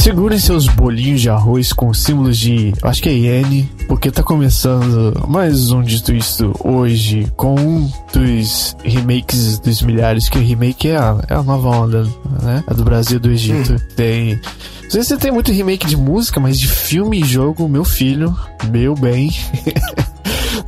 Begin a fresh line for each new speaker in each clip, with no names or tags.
Segurem seus bolinhos de arroz com símbolos de, acho que é iene, porque tá começando mais um Dito Isto hoje com um dos remakes dos milhares, que o remake é a, é a nova onda, né? A do Brasil e do Egito. Hum. Tem. Não sei se tem muito remake de música, mas de filme e jogo, meu filho, meu bem.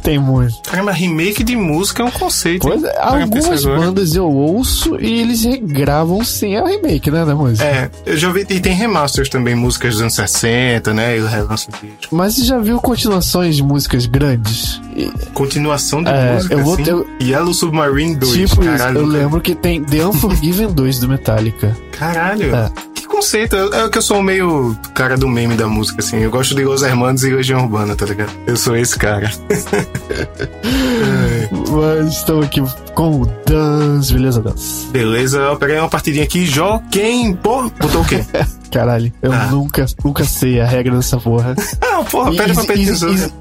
Tem muito.
Caramba, remake de música é um conceito.
Pois, é, algumas bandas eu ouço e eles regravam é o remake, né, da música.
É, eu já vi, e tem remasters também, músicas dos anos 60, né, e o relanço
disco. Mas você já viu continuações de músicas grandes?
Continuação de é, música, eu vou assim? ter... Yellow Submarine 2,
Tipo caralho, isso, eu lembro que tem The Unforgiven 2 do Metallica.
Caralho. É conceito. É que eu sou meio cara do meme da música, assim. Eu gosto de Los Hermanos e Legião Urbana, tá ligado? Eu sou esse cara.
Mas estamos aqui com o Dance, beleza, Dance?
Beleza, eu peguei uma partidinha aqui. Joquem, pô, botou o quê?
Caralho, eu ah. nunca, nunca sei a regra dessa porra.
Não, porra, pede pra pedir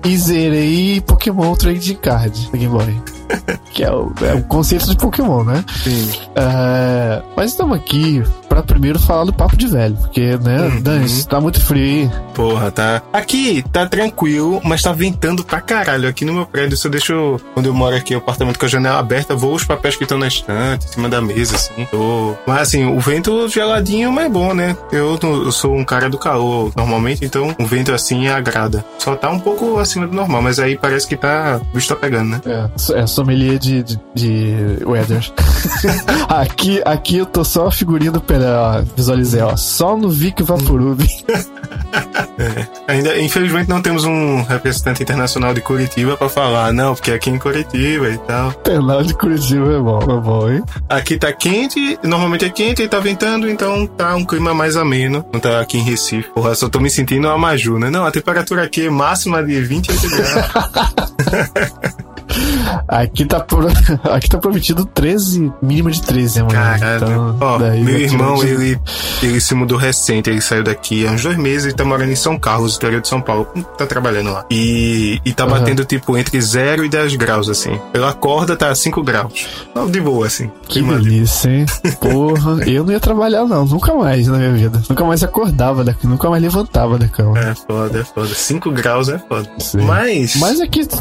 e, e zerei Pokémon Trading Card Game Boy. que é o, é o conceito de Pokémon, né? Sim. É, mas estamos aqui para primeiro falar do papo de velho, porque, né, uhum. Dan, tá muito frio aí.
Porra, tá. Aqui tá tranquilo, mas tá ventando pra caralho. Aqui no meu prédio, se eu deixo, quando eu moro aqui, o apartamento com a janela aberta, vou os papéis que estão na estante, em cima da mesa, assim. Tô... Mas assim, o vento geladinho é bom, né? Eu, eu sou um cara do calor normalmente, então o vento assim agrada. Só tá um pouco acima do normal, mas aí parece que tá. O bicho tá pegando, né?
É, é sommelier de, de, de weather. aqui, aqui eu tô só a figurinha do Pelé, ó. Visualizei, ó. Só no Vic Vaporub.
é. Ainda, infelizmente, não temos um representante internacional de Curitiba pra falar, não, porque aqui em Curitiba e tal.
Penal de Curitiba é bom, é bom, hein?
Aqui tá quente, normalmente é quente e tá ventando, então tá um clima mais ameno. Não tá aqui em Recife. Porra, só tô me sentindo uma Maju, né? Não, a temperatura aqui é máxima de 28 graus.
Aqui tá, pro... Aqui tá prometido 13, mínimo de 13, mano.
Caralho. Então, Ó, meu irmão, ele, ele se mudou recente, ele saiu daqui há uns dois meses e tá morando em São Carlos, interior de São Paulo. Tá trabalhando lá. E, e tá uhum. batendo, tipo, entre 0 e 10 graus, assim. Pela corda tá 5 graus. De boa, assim.
Que delícia, hein? Porra, eu não ia trabalhar, não. Nunca mais na minha vida. Nunca mais acordava daqui, nunca mais levantava da cama.
É foda, é foda. 5 graus é foda. Sim. Mas.
Mas aqui tá,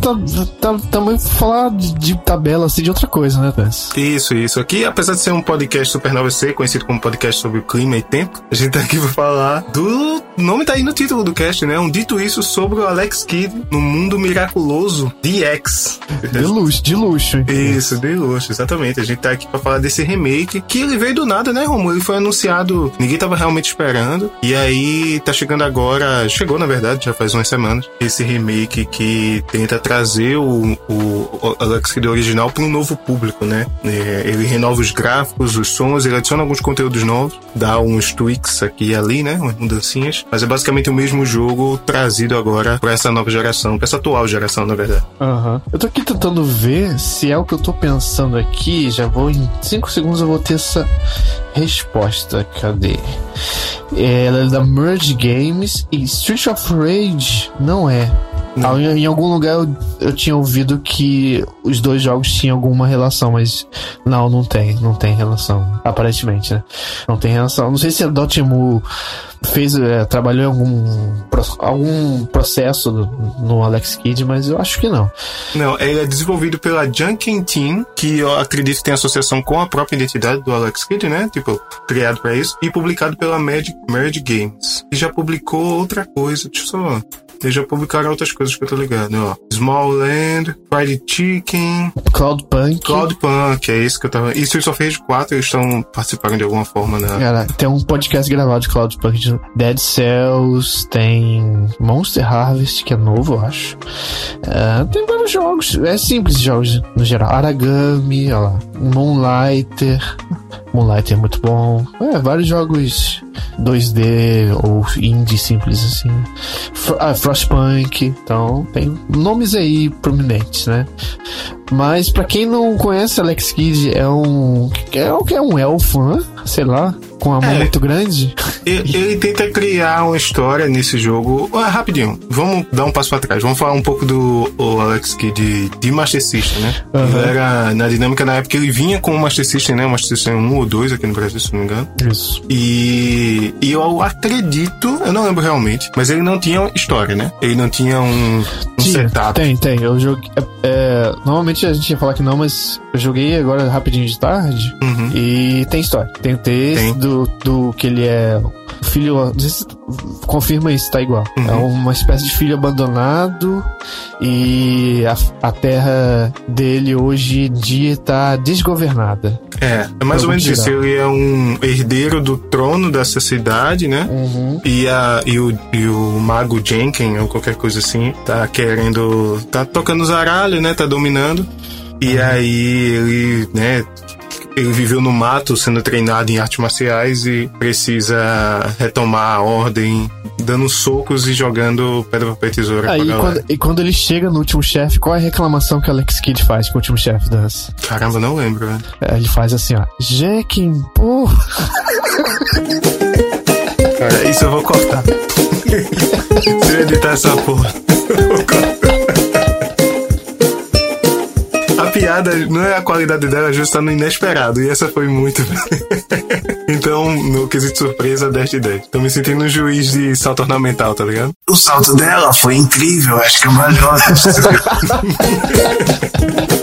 tá, tá falar de, de, tabela assim de outra coisa, né, Tess?
Isso, isso. Aqui, apesar de ser um podcast Supernova C, conhecido como podcast sobre o clima e tempo, a gente tá aqui pra falar do. O nome tá aí no título do cast, né? Um dito isso sobre o Alex Kidd no mundo miraculoso de X.
De luxo, de luxo.
Isso, de luxo, exatamente. A gente tá aqui pra falar desse remake que ele veio do nada, né, Romulo? Ele foi anunciado, ninguém tava realmente esperando. E aí tá chegando agora, chegou na verdade, já faz umas semanas, esse remake que tenta trazer o, o o Alex Kidd original para um novo público, né? É, ele renova os gráficos, os sons, ele adiciona alguns conteúdos novos, dá uns tweaks aqui e ali, né? Umas mudancinhas, mas é basicamente o mesmo jogo trazido agora para essa nova geração, para essa atual geração, na verdade.
Uhum. Eu tô aqui tentando ver se é o que eu tô pensando aqui, já vou em 5 segundos eu vou ter essa resposta. Cadê? Ela é da Merge Games e Street of Rage não é. Não. Em, algum lugar eu, eu tinha ouvido que os dois jogos tinham alguma relação, mas não, não tem, não tem relação, aparentemente, né? Não tem relação. Não sei se a Dotemu fez, é, trabalhou em algum, algum processo no, no, Alex Kidd, mas eu acho que não.
Não, ele é desenvolvido pela Junkin Team, que eu acredito que tem associação com a própria identidade do Alex Kidd, né? Tipo, criado para isso, e publicado pela Merge, Merge Games. E já publicou outra coisa, deixa eu só eles já publicaram outras coisas que eu tô ligado, ó. Small Land, Fried Chicken.
Cloudpunk.
Cloudpunk, é isso que eu tava. E Streets of Rage 4, eles estão participando de alguma forma, né?
Cara, tem um podcast gravado de Cloudpunk de Dead Cells, tem Monster Harvest, que é novo, eu acho. É, tem vários jogos. É simples jogos no geral. Aragami, ó lá. Moonlighter. Moonlighter é muito bom. É, vários jogos 2D ou indie simples assim. Fro ah, Frostpunk, então tem nomes aí prominentes, né? Mas para quem não conhece, Alex Kidd é um é um, é um elfo, né? Sei lá, com a mão
É.
muito grande.
Ele, ele tenta criar uma história nesse jogo. Ah, rapidinho, vamos dar um passo pra trás. Vamos falar um pouco do o Alex Kidd de, Master System, né?
Aham.
Ele era, na dinâmica, na época, ele vinha com o Master System, né? O Master System 1 ou 2 aqui no Brasil, se não me engano.
Isso.
E, e eu acredito, eu não lembro realmente, mas ele não tinha história, né? Ele não tinha um, um
Tinha,
setup.
Tem, tem. Eu joguei. é, é, normalmente a gente ia falar que não, mas eu joguei agora rapidinho de tarde
Uhum.
e tem história. Tem o texto do, do que ele é filho. Não sei se confirma isso, tá igual.
Uhum.
É uma espécie de filho abandonado e a, a terra dele hoje em dia tá desgovernada.
É, é mais ou menos
vou
isso.
tirar.
Ele é um herdeiro do trono dessa cidade, né?
Uhum.
E, a, e, o, e o mago Jenkin, ou qualquer coisa assim, tá querendo. tá tocando zaralho, né? Tá dominando. E aí ele, né? Ele viveu no mato sendo treinado em artes marciais e precisa retomar a ordem, dando socos e jogando pedra, papel e tesoura pra
Aí
galera.
quando, e quando ele chega no último chefe, qual é a reclamação que Alex Kidd faz com o último chefe das?
Caramba, não lembro, né?
É, ele faz assim, ó. Jekin, porra.
Cara, isso eu vou cortar. Se eu editar essa porra, eu vou cortar. Piada não é a qualidade dela, é justa no inesperado. E essa foi muito. então, no quesito surpresa, 10 de 10. Tô me sentindo um juiz de salto ornamental, tá ligado? O salto dela foi incrível, acho que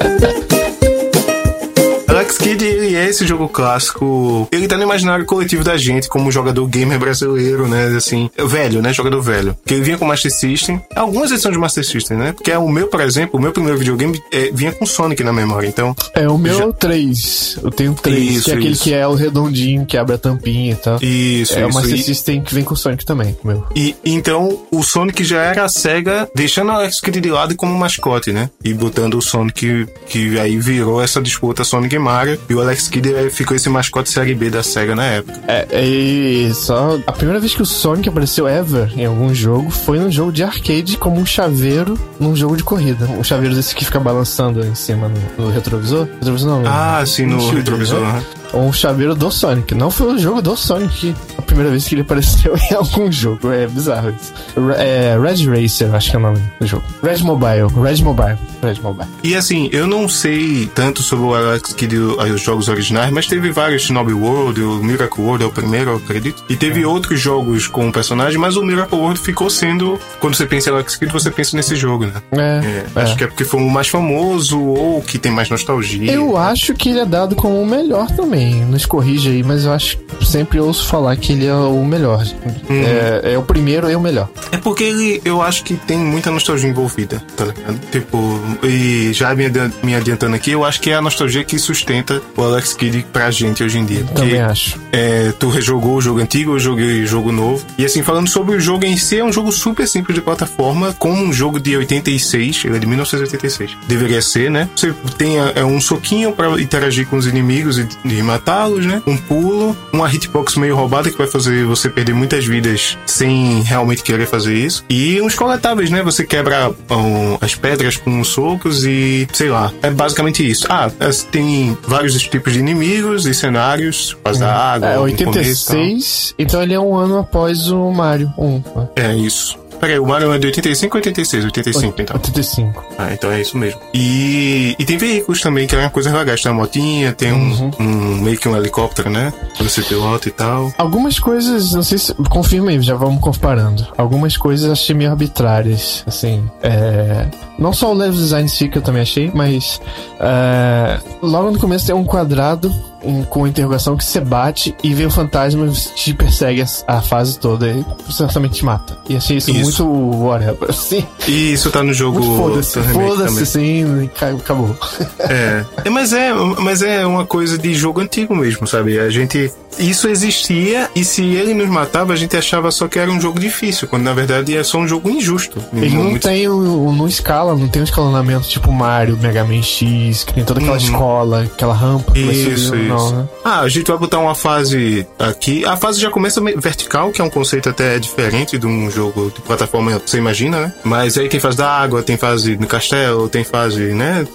é o Kidd, ele é esse jogo clássico. Ele tá no imaginário coletivo da gente, como jogador gamer brasileiro, né? Assim, velho, né? Jogador velho. Porque ele vinha com Master System. Algumas edições de Master System, né? Porque o meu, por exemplo, o meu primeiro videogame é, vinha com Sonic na memória. Então,
É, o meu
Já-
é o 3. Eu tenho 3,
Isso,
que é aquele
isso.
que é o redondinho, que abre a tampinha e tal.
isso,
é o
isso.
Master
E-
System que vem com o Sonic também, o meu.
E então o Sonic já era a SEGA deixando o Alex Kidd de lado como mascote, né? E botando o Sonic, que aí virou essa disputa Sonic e Mario. E o Alex Kidd ficou esse mascote série B da SEGA na época.
É, e só. A primeira vez que o Sonic apareceu ever em algum jogo foi num jogo de arcade como um chaveiro num jogo de corrida. Um chaveiro desse que fica balançando em cima no, no retrovisor. Retrovisor não,
Ah, sim, no
shield,
retrovisor.
né? Ou um chaveiro do Sonic. Não foi o jogo do Sonic a primeira vez que ele apareceu em algum jogo. É bizarro isso. É Red Racer, acho que é o nome do jogo. Red Mobile. Red Mobile. Red Mobile.
E assim, eu não sei tanto sobre o Alex Kidd e o- os jogos originais, mas teve vários Shinobi World, o Miracle World é o primeiro, eu acredito. E teve outros jogos com o personagem, mas o Miracle World ficou sendo. Quando você pensa em Alex Kidd, você pensa nesse jogo, né?
É,
É,
é.
Acho que é porque foi o mais famoso ou que tem mais nostalgia.
Eu acho que ele é dado como o melhor também. Nos corrija aí, mas eu acho sempre ouço falar que ele é o melhor.
Uhum.
É, é o primeiro e o melhor.
É porque ele, eu acho que tem muita nostalgia envolvida, tá ligado? Tipo, e já me, me adiantando aqui, eu acho que é a nostalgia que sustenta o Alex Kidd pra gente hoje em dia. Porque,
Também acho.
é, tu rejogou o jogo antigo, eu joguei o jogo novo. E assim, falando sobre o jogo em si, é um jogo super simples de plataforma, como um jogo de 86, ele é de 1986. Deveria ser, né? Você tem é, um soquinho pra interagir com os inimigos e, e matá-los, né? Um pulo, uma hitbox meio roubada que vai fazer você perder muitas vidas sem realmente querer fazer isso. E uns coletáveis, né? Você quebra um, as pedras com os socos e sei lá. É basicamente isso. Ah, é, tem vários tipos de inimigos e cenários, faz da água.
É
no começo e tal.
86, então ele é um ano após o Mario 1. né?
É isso. Peraí, o Mario é de 85 ou 86? 85, então.
85.
Ah, então é isso mesmo. E, e tem veículos também, que é uma coisa legal. Tem uma motinha, tem um, um meio que um helicóptero, né? Você pilota e tal.
Algumas coisas, não sei se. Confirma aí, já vamos comparando. Algumas coisas achei meio arbitrárias. Assim, é. Não só o level design que eu também achei, mas. é, logo no começo tem um quadrado com interrogação que você bate e vem o fantasma e te persegue a, fase toda e certamente te mata. E achei isso,
Isso.
muito. Assim,
E isso tá no jogo.
foda-se. Foda-se, assim, ca- acabou.
É. É, mas é, mas é uma coisa de jogo antigo mesmo, sabe? A gente isso existia e se ele nos matava, a gente achava só que era um jogo difícil, quando na verdade é só um jogo injusto.
Ele não
Muito-
tem o, não escala, não tem um escalonamento tipo Mario, Mega Man X, que tem toda aquela
Uhum.
escola, aquela rampa
Isso,
subindo. Não, né?
Ah, a gente vai botar uma fase aqui. A fase já começa vertical, que é um conceito até diferente de um jogo de plataforma, você imagina, né? Mas aí tem fase da água, tem fase no castelo, tem fase, né?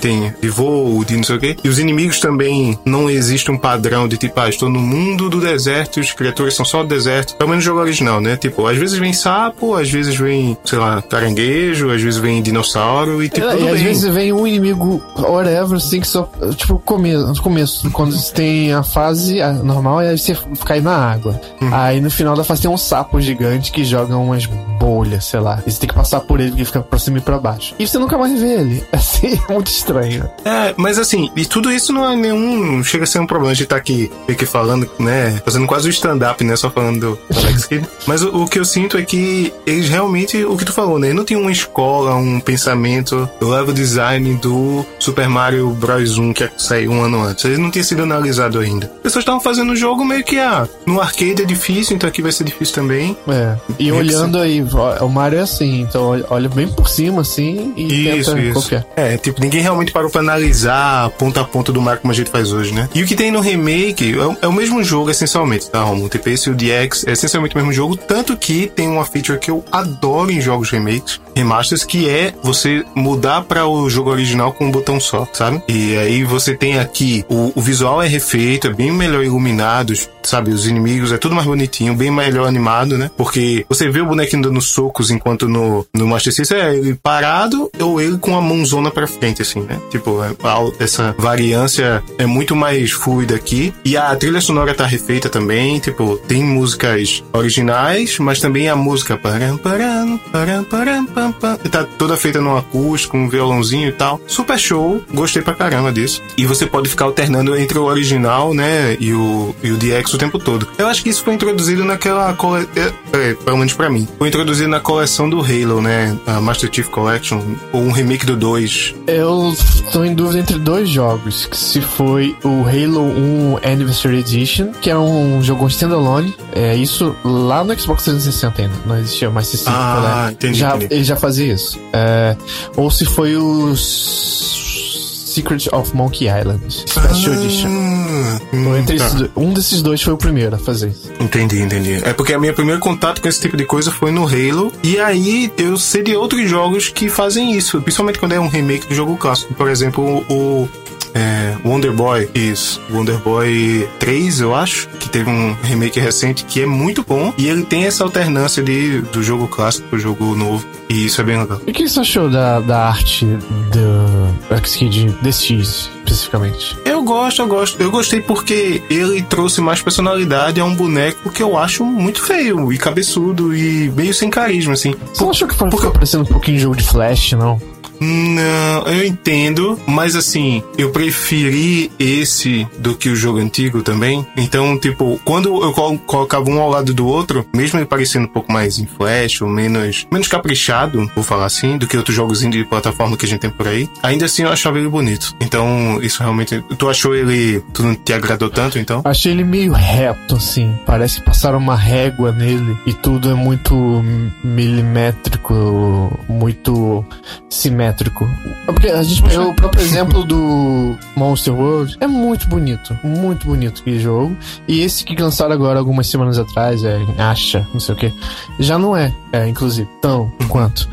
Tem, de voo, de não sei o quê. E os inimigos também não existe um padrão de tipo, ah, estou no mundo do deserto, os criaturas são só do deserto. Pelo menos no jogo original, né? Tipo, às vezes vem sapo, às vezes vem, sei lá, caranguejo, às vezes vem dinossauro e tipo,
É,
tudo
e às vezes vem um inimigo, whatever, assim, que só. Tipo, começo, no começo, quando você tem a fase normal, aí você cai na água.
Uhum.
Aí no final da fase tem um sapo gigante que joga umas bolhas, sei lá. E você tem que passar por ele, porque fica pra cima e pra baixo. E você nunca mais vê ele. Assim, é muito estranho.
É, mas assim, e tudo isso não é nenhum. Chega a ser um problema de estar aqui, aqui falando, né? Fazendo quase o stand-up, né? Só falando do Alex Kidd. Mas o, o que eu sinto é que eles realmente, o que tu falou, né? Não tem uma escola, um pensamento, o level design do Super Mario Bros. 1 que saiu um ano antes. Ele não tinha sido analisado ainda. As pessoas estavam fazendo o jogo meio que, ah, no arcade é difícil, então aqui vai ser difícil também.
É. E
Meio
olhando aí, ó, o Mario é assim, então olha- bem por cima, assim, e
Isso,
tenta
isso.
copiar.
É, tipo, ninguém realmente parou pra analisar ponto a ponto do Mario como a gente faz hoje, né? E o que tem no remake é, o- é o mesmo jogo, essencialmente, tá, Romulo? O TPS e o DX é essencialmente o mesmo jogo, tanto que tem uma feature que eu adoro em jogos remakes, remasters, que é você mudar para o jogo original com um botão só, sabe? E aí você tem aqui, o, o visual é refeito, é bem melhor iluminado, sabe? Os inimigos é tudo mais bonitinho, bem melhor animado, né? Porque você vê o bonequinho dando socos, enquanto no, no Master System é ele parado ou ele com a mãozona pra frente, assim, né? Tipo, é- essa variância é muito mais fluida aqui. E a trilha sonora tá refeita também, tipo, tem músicas originais, mas também a música tá toda feita num acústico, um violãozinho e tal. Super show, gostei pra caramba disso. E você pode ficar alternando entre o original, né, e o, e o DX o tempo todo. Eu acho que isso foi introduzido naquela cole... é, é, pelo menos pra mim. Foi introduzido na coleção do Halo, né, a Master Chief Collection, ou um remake do 2.
Eu tô em dúvida entre dois jogos, que se foi o Halo 1 Anniversary Edition, que é um jogo standalone, é isso lá no Xbox 360 ainda, não existia mais esse
Ah,
né?
entendi,
já,
entendi.
Ele já fazia isso. É, ou se foi o S- Secret of Monkey Island Special Edition.
Ah,
Ou
hum,
entre
tá.
esses um desses dois foi o primeiro a fazer isso.
Entendi, entendi. É porque a minha primeiro contato com esse tipo de coisa foi no Halo. E aí eu sei de outros jogos que fazem isso. Principalmente quando é um remake do jogo clássico. Por exemplo, o. é, Wonder Boy, isso. Wonder Boy 3, eu acho, que teve um remake recente que é muito bom. E ele tem essa alternância de, do jogo clássico pro jogo novo. E isso é bem legal.
E o que você achou da, da arte do X-Kid DX, especificamente?
Eu gosto, eu gosto. Eu gostei porque ele trouxe mais personalidade a um boneco que eu acho muito feio e cabeçudo e meio sem carisma, assim.
Você não achou que
porque-
ficou parecendo um pouquinho de jogo de Flash, não?
Não, eu entendo, mas assim, eu preferi esse do que o jogo antigo também. Então, tipo, quando eu colo- colocava um ao lado do outro, mesmo ele parecendo um pouco mais em flash ou menos, menos caprichado, vou falar assim, do que outros jogos de plataforma que a gente tem por aí, ainda assim eu achava ele bonito. Então, isso realmente. Tu achou ele. Tu não te agradou tanto, então?
Achei ele meio reto, assim. Parece que passaram uma régua nele e tudo é muito milimétrico, muito simétrico. É Porque a gente pegou o próprio exemplo do Monster World. É muito bonito, muito bonito aquele jogo. E esse que lançaram agora algumas semanas atrás, é Acha, não sei o que, já não é, é inclusive, tão quanto.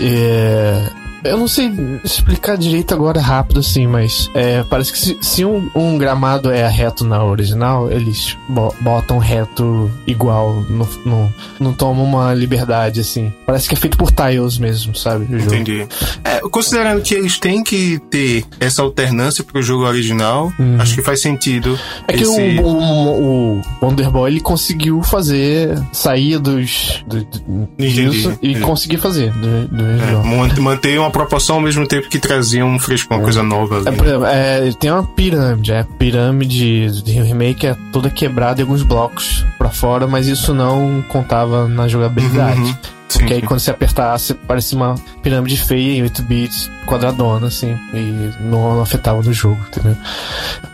É, Eu não sei explicar direito agora rápido assim, mas é, parece que se, se um, um gramado é reto na original, eles bo- botam reto igual, no, no- não tomam uma liberdade assim. Parece que é feito por tiles mesmo, sabe?
Entendi. É, considerando que eles têm que ter essa alternância pro jogo original,
Uhum.
acho que faz sentido.
É que
esse-
o, o, o Wonder Boy ele conseguiu fazer sair dos do, do- disso e
entendi.
conseguir fazer do, do
É, manter uma proporção ao mesmo tempo que trazia um fresco, uma coisa nova.
É, por exemplo, é, tem uma pirâmide, é, a pirâmide de remake é toda quebrada em alguns blocos pra fora, mas isso não contava na jogabilidade.
Uhum.
Porque aí quando você apertasse, parecia uma pirâmide feia em 8 bits, quadradona, assim, e não afetava no jogo, entendeu?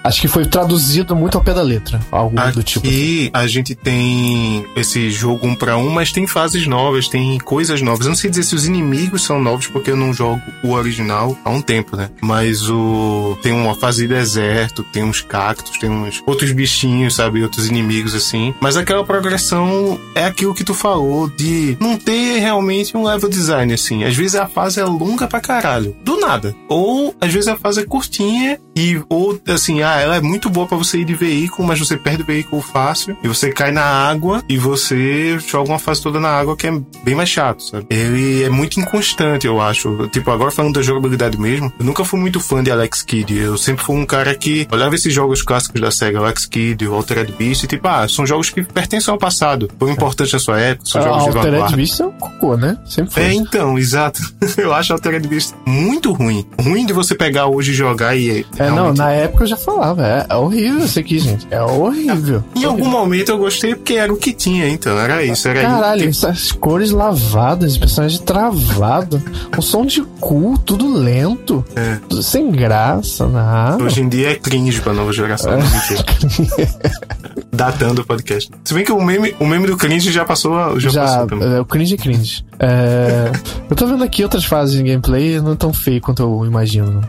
Acho que foi traduzido muito ao pé da letra, algo
Aqui
do tipo.
Aqui a gente tem esse jogo um para um, mas tem fases novas, tem coisas novas. Eu não sei dizer se os inimigos são novos, porque eu não jogo o original há um tempo, né? Mas o tem uma fase de deserto, tem uns cactos, tem uns outros bichinhos, sabe? Outros inimigos assim. Mas aquela progressão é aquilo que tu falou de não ter realmente um level design assim. Às vezes a fase é longa pra caralho, do nada. Ou às vezes a fase é curtinha e ou assim, ah, ela é muito boa para você ir de veículo, mas você perde o veículo fácil e você cai na água e você joga uma fase toda na água que é bem mais chato, sabe? Ele é muito inconstante, eu acho. Tipo, agora falando da jogabilidade mesmo, eu nunca fui muito fã de Alex Kidd. Eu sempre fui um cara que olhava esses jogos clássicos da SEGA, Alex Kidd, Altered Beast, e tipo, ah, são jogos que pertencem ao passado, foram importantes na sua época, são
A
jogos de
Altered
vanguarda.
Beast é um cocô, né? Sempre foi.
É, então, exato. Eu acho Altered Beast muito ruim. Ruim de você pegar hoje e jogar e.
É, não,
realmente-
na época eu já falava, é, é horrível isso aqui, gente. É horrível.
Em algum momento eu gostei porque era o que tinha, então. Era isso. Era
Caralho,
isso.
essas cores lavadas, personagem travado, o som de cu, tudo lento,
É.
tudo sem graça, nada.
Hoje em dia é cringe pra nova geração. não mentira. Datando o podcast. Se bem que o meme, o meme do cringe já passou. Já,
Já,
passou também.
é, o cringe é cringe. É, eu tô vendo aqui outras fases de gameplay, não tão feio quanto eu imagino.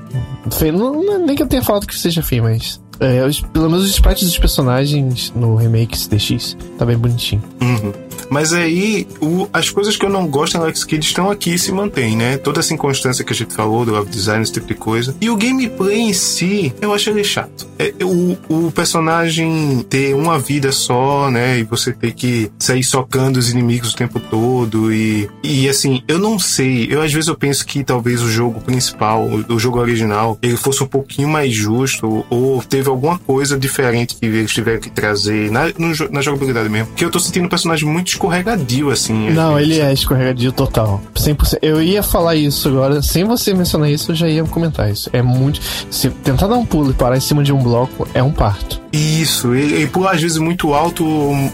Feio, não, não é nem que eu tenha falado que seja feio, mas. é, pelo menos os sprites dos personagens no remake CDX tá bem bonitinho.
Uhum. Mas aí, o- as coisas que eu não gosto em Alex Kidd estão aqui e se mantêm, né? Toda essa inconstância que a gente falou, do level design, esse tipo de coisa. E o gameplay em si, eu acho ele chato. É, o, o personagem ter uma vida só, né? E você ter que sair socando os inimigos o tempo todo. E, e assim, eu não sei. Eu às vezes eu penso que talvez o jogo principal, o, o jogo original, ele fosse um pouquinho mais justo. Ou teve alguma coisa diferente que eles tiveram que trazer na, no na jogabilidade mesmo. Porque eu tô sentindo um personagem muito escorregadio, assim.
Não, ele é escorregadio total. 100%. Eu ia falar isso agora, sem você mencionar isso, eu já ia comentar isso. É muito. Se tentar dar um pulo e parar em cima de um bloco, é um parto.
Isso, e, e pular às vezes muito alto.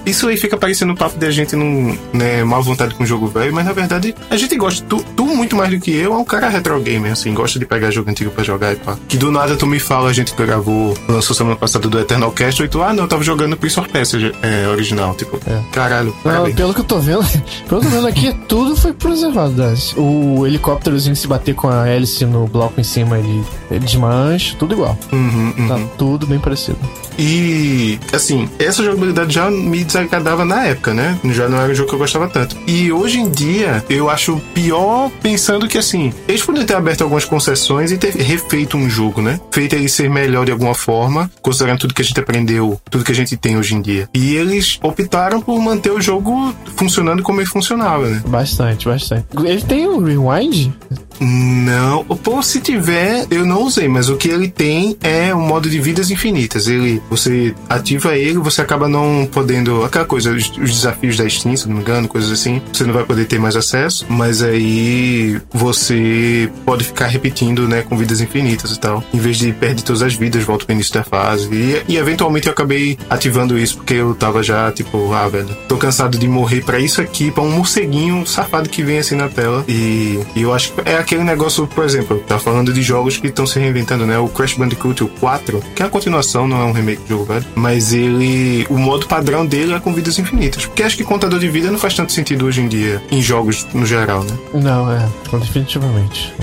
Isso aí fica parecendo um papo de a gente não, né, mal vontade com o jogo velho, mas na verdade a gente gosta. Tu, tu muito mais do que eu, é um cara retro gamer, assim, gosta de pegar jogo antigo pra jogar e pá. Que do nada tu me fala, a gente gravou, lançou semana passada do Eternal Cast, e tu, ah não, eu tava jogando Prince of Persia é, original. Tipo,
É.
caralho,
Não, pelo que eu tô vendo, pelo que eu tô vendo aqui, tudo foi preservado. Das. O helicópterozinho se bater com a hélice no bloco em cima, ele, ele desmancha, tudo igual.
Uhum, uhum.
Tá tudo bem parecido.
E, assim, essa jogabilidade já me desagradava na época, né? Já não era um jogo que eu gostava tanto. E hoje em dia, eu acho pior pensando que, assim, eles poderiam ter aberto algumas concessões e ter refeito um jogo, né? Feito ele ser melhor de alguma forma, considerando tudo que a gente aprendeu, tudo que a gente tem hoje em dia. E eles optaram por manter o jogo funcionando como ele funcionava, né?
Bastante, bastante. Ele tem um rewind?
Não, pô, se tiver, eu não usei, mas o que ele tem é um modo de vidas infinitas. Ele, você ativa ele, você acaba não podendo, aquela coisa, os, os desafios da Steam, se não me engano, coisas assim, você não vai poder ter mais acesso, mas aí você pode ficar repetindo, né, com vidas infinitas e tal. Em vez de perder todas as vidas, volta pro início da fase. E, e eventualmente eu acabei ativando isso porque eu tava já, tipo, ah, velho, tô cansado de morrer pra isso aqui, pra um morceguinho safado que vem assim na tela. E, e eu acho que é aquele negócio, por exemplo, tá falando de jogos que estão se reinventando, né? O Crash Bandicoot o 4, que é a continuação, não é um remake do jogo velho, mas ele. O modo padrão dele é com vidas infinitas. Porque acho que contador de vida não faz tanto sentido hoje em dia, em jogos no geral, né?
Não, é. Definitivamente.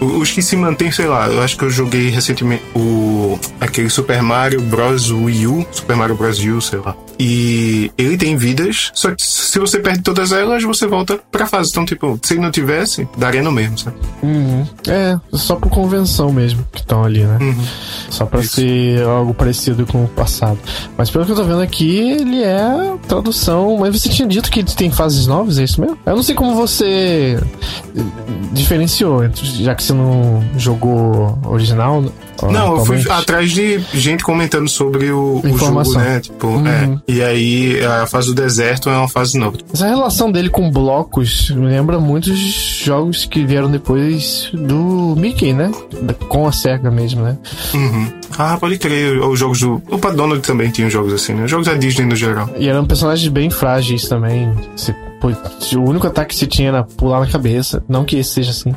O- Os que se mantêm, sei lá, eu acho que eu joguei recentemente o. aquele Super Mario Bros. Wii U, Super Mario Bros. U, sei lá. E ele tem vidas, só que se você perde todas elas, você volta pra fase. Então, tipo, se ele não tivesse, daria no mesmo, sabe?
Uhum. É, só por convenção mesmo que estão ali, né?
Uhum.
Só pra
Isso.
ser algo parecido com o passado. Mas pelo que eu tô vendo aqui, ele é tradução. Mas você tinha dito que tem fases novas, é isso mesmo? Eu não sei como você diferenciou, já que você não jogou original.
Não, eu fui atrás de gente comentando sobre o, o jogo, né? Tipo,
Uhum.
é. E aí a fase do deserto é uma fase nova.
Essa relação dele com blocos lembra muitos jogos que vieram depois do Mickey, né? Com a SEGA mesmo, né?
Uhum. Ah, pode crer. Os jogos do. O Pat Donald também tinha jogos assim, né? Os jogos da Disney no geral.
E eram personagens bem frágeis também. Você o único ataque que se tinha era pular na cabeça. Não que esse seja assim,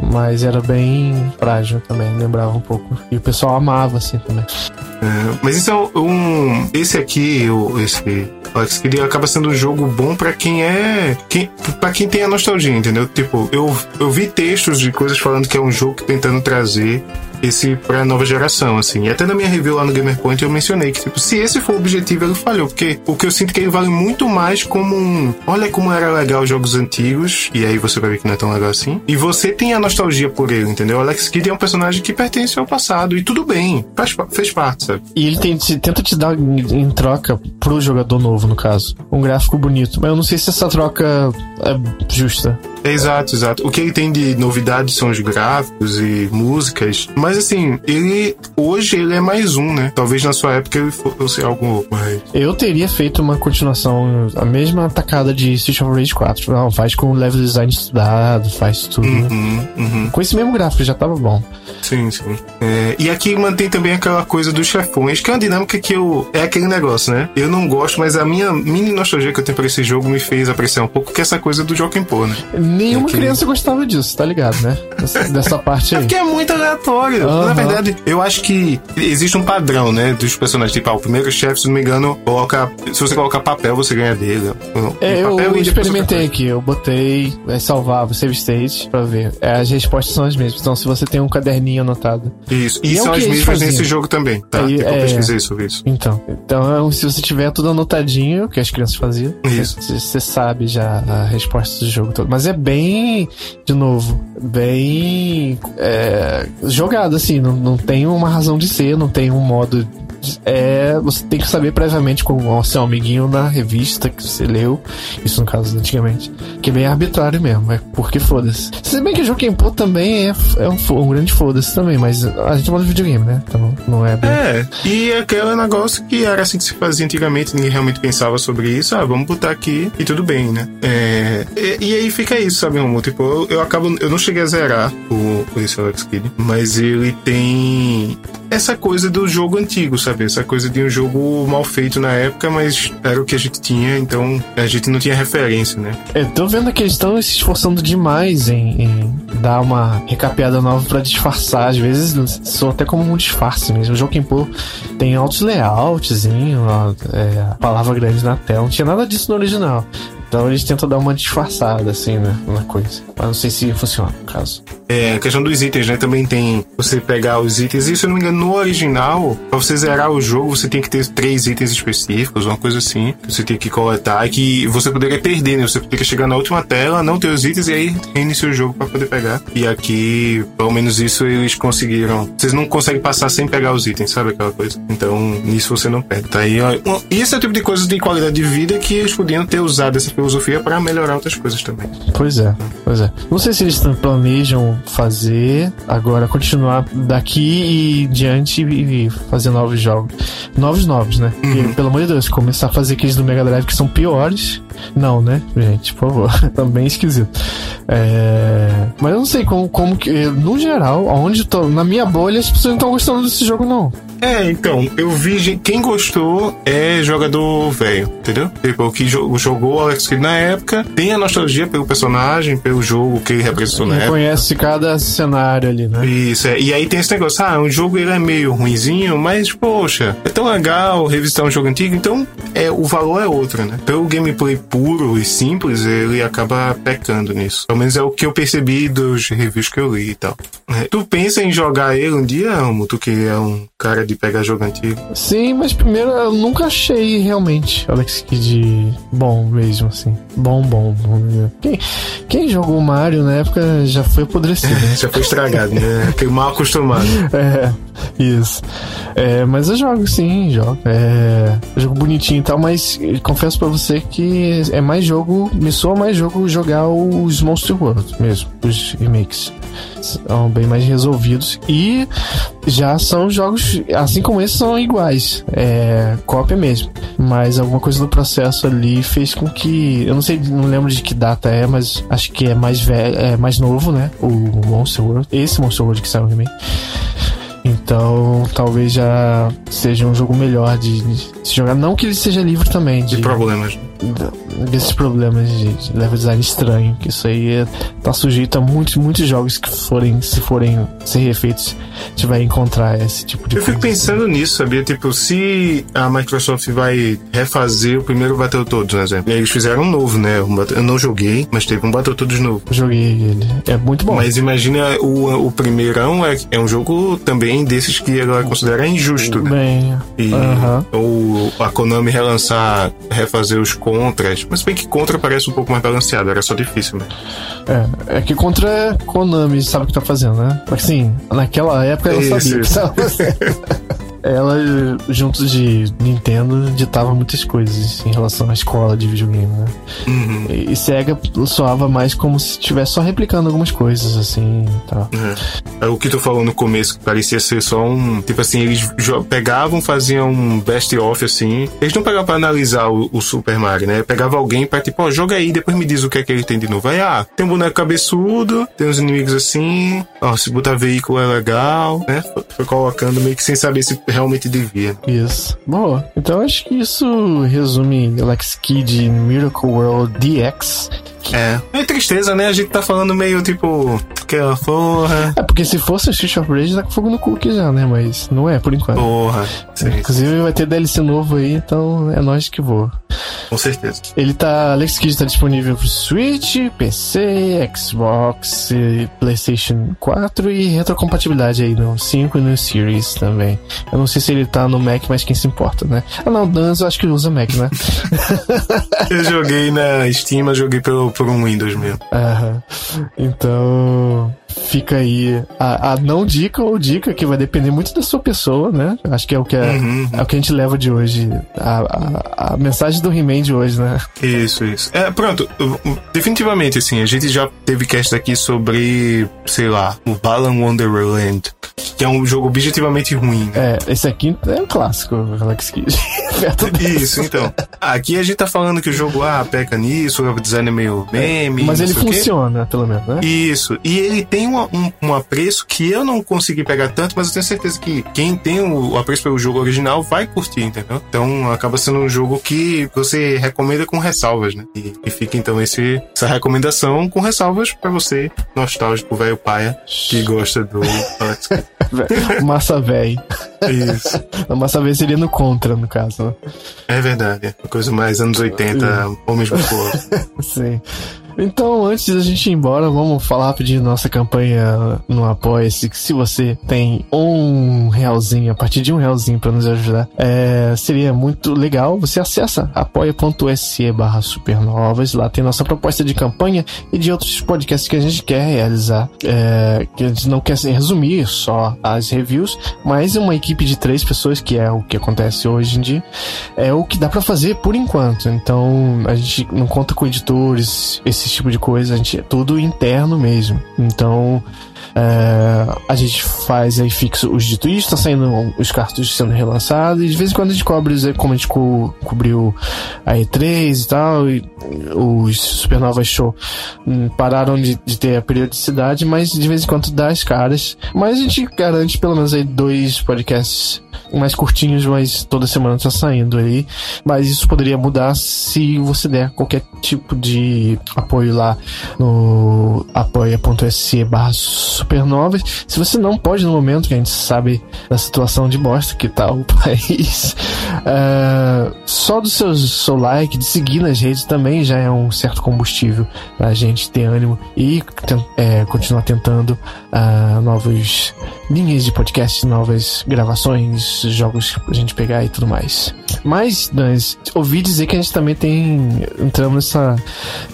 mas era bem frágil também, lembrava um pouco. E o pessoal amava assim também.
É, mas isso é um. Esse aqui, esse Alex Kidd acaba sendo um jogo bom para quem é. Quem, para quem tem a nostalgia, entendeu? Tipo, eu, eu vi textos de coisas falando que é um jogo tentando trazer esse pra nova geração, assim. E até na minha review lá no Gamer Point eu mencionei que, tipo, se esse for o objetivo, ele falhou. Porque o que eu sinto é que ele vale muito mais como um. Olha como era legal os jogos antigos, e aí você vai ver que não é tão legal assim. E você tem a nostalgia por ele, entendeu? Alex Kidd é um personagem que pertence ao passado, e tudo bem, faz, fez parte, sabe?
E ele tem, tenta te dar em, em troca pro jogador novo, no caso, um gráfico bonito. Mas eu não sei se essa troca é justa.
Exato, exato. O que ele tem de novidades são os gráficos e músicas. Mas assim, ele. Hoje ele é mais um, né? Talvez na sua época ele fosse algo mais.
Eu teria feito uma continuação, a mesma atacada de Street of Rage 4. Não, faz com o level design estudado, faz tudo.
Uhum, uhum.
Com esse mesmo gráfico já tava bom.
Sim, sim. É, e aqui mantém também aquela coisa dos chefões, que é uma dinâmica que eu. É aquele negócio, né? Eu não gosto, mas a minha mini nostalgia que eu tenho pra esse jogo me fez apreciar um pouco que é essa coisa do Joaquim Pô, né?
Nenhuma
Aquele-
criança gostava disso, tá ligado, né? Dessa, dessa parte
É
aí.
porque é muito aleatório.
Aham.
Na verdade, eu acho que existe um padrão, né? Dos personagens. Tipo, ah, o primeiro chefe, se não me engano, coloca. Se você colocar papel, você ganha dele.
É, eu experimentei aqui, eu botei é, salvar o save state pra ver. É, as respostas são as mesmas. Então, se você tem um caderninho anotado.
Isso.
E
E,
é
são as mesmas nesse jogo também, tá?
Aí,
Tipo, eu
é-
pesquisei sobre isso.
Então, então se você tiver tudo anotadinho, que as crianças faziam,
Isso.
você você sabe já a resposta do jogo todo. Mas é bem, de novo, bem é, jogado, assim. Não, não tem uma razão de ser, não tem um modo. É, você tem que saber previamente com o seu amiguinho na revista que você leu, isso no caso antigamente, que é bem arbitrário mesmo, é porque foda-se. Se bem que o Joaquim Pô também é, é um, um grande foda-se também, mas a gente de videogame, né? Então não é bem.
É, e aquele negócio que era assim que se fazia antigamente, ninguém realmente pensava sobre isso. Ah, vamos botar aqui e tudo bem, né? É, e, e aí fica isso, sabe, Romulo? Tipo, eu, eu acabo. Eu não cheguei a zerar o, o Alex Kidd, mas ele tem essa coisa do jogo antigo, sabe? Essa coisa de um jogo mal feito na época, mas era o que a gente tinha, então a gente não tinha referência, né?
Eu tô vendo que eles estão se esforçando demais em, em dar uma recapeada nova pra disfarçar. Às vezes soa até como um disfarce mesmo. O Pô tem altos layoutzinho, ó, é, a palavra grande na tela. Não tinha nada disso no original. Então eles tentam dar uma disfarçada, assim, né, na coisa. Mas não sei se funciona, no caso.
É, a questão dos itens, né? Também tem você pegar os itens. E se eu não me engano, no original, pra você zerar o jogo, você tem que ter três itens específicos, uma coisa assim, que você tem que coletar e que você poderia perder, né? Você poderia chegar na última tela, não ter os itens e aí reiniciar o jogo pra poder pegar. E aqui, pelo menos isso eles conseguiram. Vocês não conseguem passar sem pegar os itens, sabe aquela coisa? Então, nisso você não perde. Tá aí, ó. Isso é o tipo de coisa de qualidade de vida que eles podiam ter usado essa pra melhorar outras coisas também.
Pois é, pois é. Não sei se eles planejam fazer agora, continuar daqui e diante e fazer novos jogos. Novos, novos, né? Porque, pelo amor de Deus, começar a fazer aqueles do Mega Drive que são piores. Não, né, gente, por favor. Também esquisito. É... Mas eu não sei como, como que. No geral, aonde eu tô. Na minha bolha, as pessoas não estão gostando desse jogo, não.
É, então, eu vi quem gostou é jogador velho, entendeu? Tipo, o que jo- jogou Alex Kidd na época, tem a nostalgia pelo personagem, pelo jogo que ele representou na época.
Conhece cada cenário ali, né?
Isso, é. E aí tem esse negócio, ah, o jogo ele é meio ruinzinho, mas, poxa, é tão legal revisitar um jogo antigo, então é, o valor é outro, né? Pelo gameplay puro e simples, ele acaba pecando nisso. Pelo menos é o que eu percebi dos reviews que eu li e tal. É, tu pensa em jogar ele um dia, Amo? Tu que é um cara de pegar jogo antigo?
Sim, mas primeiro eu nunca achei realmente Alex Kidd bom mesmo, assim. Bom, bom, bom. Quem, quem jogou Mario na época já foi apodrecido.
Já foi estragado, né? Fiquei mal acostumado.
é, isso. É, mas eu jogo sim, jogo. É, jogo bonitinho e tal, mas confesso pra você que é mais jogo, me soa mais jogo jogar os Monster World mesmo, os remakes. São bem mais resolvidos e já são jogos, assim como esses, são iguais. É cópia mesmo. Mas alguma coisa no processo ali fez com que. Eu não sei, não lembro de que data é, mas acho que é mais velho, é mais novo, né? O Monster World. Esse Monster World que saiu remake. Então, talvez já seja um jogo melhor de, de se jogar. Não que ele seja livre também.
De
De,
problemas.
Desses problemas de, level design estranho, que isso aí é, tá sujeito a muitos, muitos jogos que forem, se forem ser refeitos, a gente vai encontrar esse tipo de
Eu
coisa.
fico pensando nisso, sabia? Tipo, se a Microsoft vai refazer o primeiro Battletoads, por exemplo. E aí eles fizeram um novo, né? Eu não joguei, mas teve um Battletoads novo.
Joguei ele. É muito bom.
Mas imagina o, o primeirão é, é um jogo também desses que ela considera injusto, né?
Bem,
E,
Aham.
Ou a Konami relançar, refazer os contras. Mas bem que contra parece um pouco mais balanceado, era só difícil, né?
é, é que contra a Konami sabe o que tá fazendo, né? Mas assim, naquela época ela
Isso,
sabia
isso.
Ela, juntos de Nintendo, ditava muitas coisas em relação à escola de videogame, né?
Uhum.
E e Sega soava mais como se estivesse só replicando algumas coisas, assim, tá.
É. É O que tu falou no começo, que parecia ser só um. Tipo assim, eles pegavam, faziam um best-of assim. Eles não pegavam pra analisar o, o Super Mario, né? Pegava alguém pra tipo, ó, joga aí, depois me diz o que é que ele tem de novo. Aí, ah, tem um boneco cabeçudo, tem uns inimigos assim, ó, se botar veículo é legal, né? Foi colocando meio que sem saber se realmente devia.
Isso. Boa. Então acho que isso resume Alex Kidd Miracle World DX.
É. É tristeza, né? A gente tá falando meio tipo, aquela porra,
É, porque se fosse o Street of Rage, tá com fogo no cookie já, né? Mas não é, por enquanto.
porra. Sim,
Inclusive vai ter DLC novo aí, então é nós que voa.
com certeza.
Ele tá. Alex Kidd tá disponível pro Switch, PC, Xbox, PlayStation 4 e retrocompatibilidade aí no 5 e no Series também. Eu não sei se ele tá no Mac, mas quem se importa, né? Ah não, Danzo eu acho que usa Mac, né?
Eu joguei na Steam, mas joguei pelo, por um Windows mesmo.
Aham. Então. Fica aí a, a não dica ou dica que vai depender muito da sua pessoa, né? Acho que é o que, é,
Uhum.
é o que a gente leva de hoje. A, a, a mensagem do He-Man de hoje, né?
Isso, isso. É, pronto. Definitivamente, assim, a gente já teve cast aqui sobre, sei lá, o Balan Wonderland, que é um jogo objetivamente ruim. né?
É, esse aqui é um clássico, Alex Kidd. Perto desse.
Isso, então. Aqui a gente tá falando que o jogo, ah, peca nisso, o design é meio meme.
Mas
não
ele funciona, pelo menos, né?
Isso. E ele tem uma- um, um apreço que eu não consegui pegar tanto, mas eu tenho certeza que quem tem o, apreço pelo jogo original vai curtir, entendeu? Então acaba sendo um jogo que você recomenda com ressalvas, né? E, e fica então esse, essa recomendação com ressalvas pra você, nostálgico, velho paia, que gosta do Alex.
Massa véi.
Isso.
A massa véi seria no contra, no caso, né?
É verdade. Uma coisa mais anos 80, homens do
Sim. Então, antes da gente ir embora, vamos falar rapidinho da nossa campanha no Apoia-se. Que se você tem um realzinho, a partir de um realzinho para nos ajudar, é, seria muito legal. Você acessa apoia.se barra supernovas. Lá tem nossa proposta de campanha e de outros podcasts que a gente quer realizar. É, que a gente não quer resumir só as reviews, mas uma equipe de três pessoas, que é o que acontece hoje em dia, é o que dá pra fazer por enquanto. Então a gente não conta com editores, esse tipo de coisa, a gente é tudo interno mesmo. Então é, a gente faz aí fixo os de Twitch, tá saindo os cartuchos sendo relançados, e de vez em quando a gente cobre, como a gente co- cobriu a E3 e tal, e os Supernova Show hum, pararam de, de ter a periodicidade, mas de vez em quando dá as caras. Mas a gente garante pelo menos aí dois podcasts mais curtinhos, mas toda semana tá saindo aí. Mas isso poderia mudar se você der qualquer tipo de apoio lá no apoia.se barra supernovas. Se você não pode no momento, que a gente sabe da situação de bosta que tá o país, é, só do seu, seu like, de seguir nas redes também já é um certo combustível pra gente ter ânimo e é, continuar tentando novas linhas de podcast, novas gravações, jogos pra gente pegar e tudo mais. Mas, Dans, ouvi dizer que a gente também tem. Entramos nessa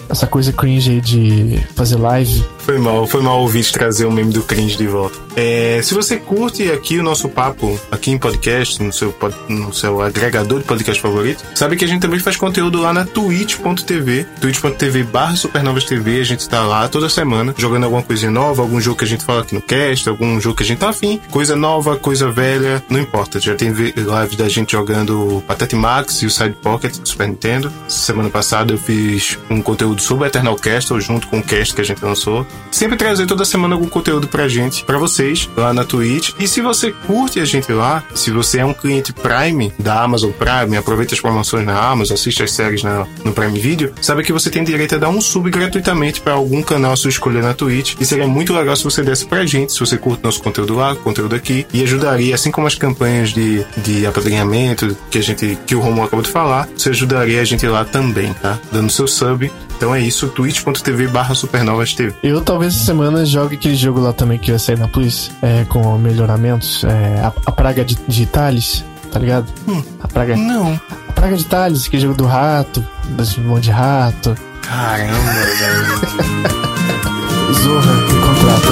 essa coisa cringe aí de fazer live.
Foi mal, foi mal ouvir trazer o meme do cringe de volta. É, se você curte aqui o nosso papo, aqui em podcast, no seu, no seu agregador de podcast favorito, sabe que a gente também faz conteúdo lá na twitch.tv, twitch.tv barra supernovas TV, a gente tá lá toda semana, jogando alguma coisinha nova, algum jogo que a gente fala aqui no cast, algum jogo que a gente tá afim, coisa nova, coisa velha, não importa, já tem live da gente jogando Patete Max e o Side Pocket do Super Nintendo. Semana passada eu fiz um conteúdo sobre Eternal Castle junto com o cast que a gente lançou. Sempre trazer toda semana algum conteúdo pra gente, pra vocês, lá na Twitch. E se você curte a gente lá, se você é um cliente Prime da Amazon Prime, aproveita as promoções na Amazon, assiste as séries na, no Prime Video, sabe que você tem direito a dar um sub gratuitamente para algum canal sua escolha na Twitch. E seria muito legal se você desse pra gente, se você curte nosso conteúdo lá, conteúdo aqui, e ajudaria, assim como as campanhas de, de apadrinhamento que a gente, que o Romulo acabou de falar, você ajudaria a gente lá também, tá? Dando seu sub. Então é isso, twitch.tv barra supernovas TV.
Eu talvez essa semana jogue aquele jogo lá também que vai sair na Plus, é, com melhoramentos, é, a, a praga de, de Thales, tá ligado?
Hum,
A praga,
não.
a praga de Thales, aquele jogo do rato, das monte de rato.
Caramba, velho.
Zorra, me contrata.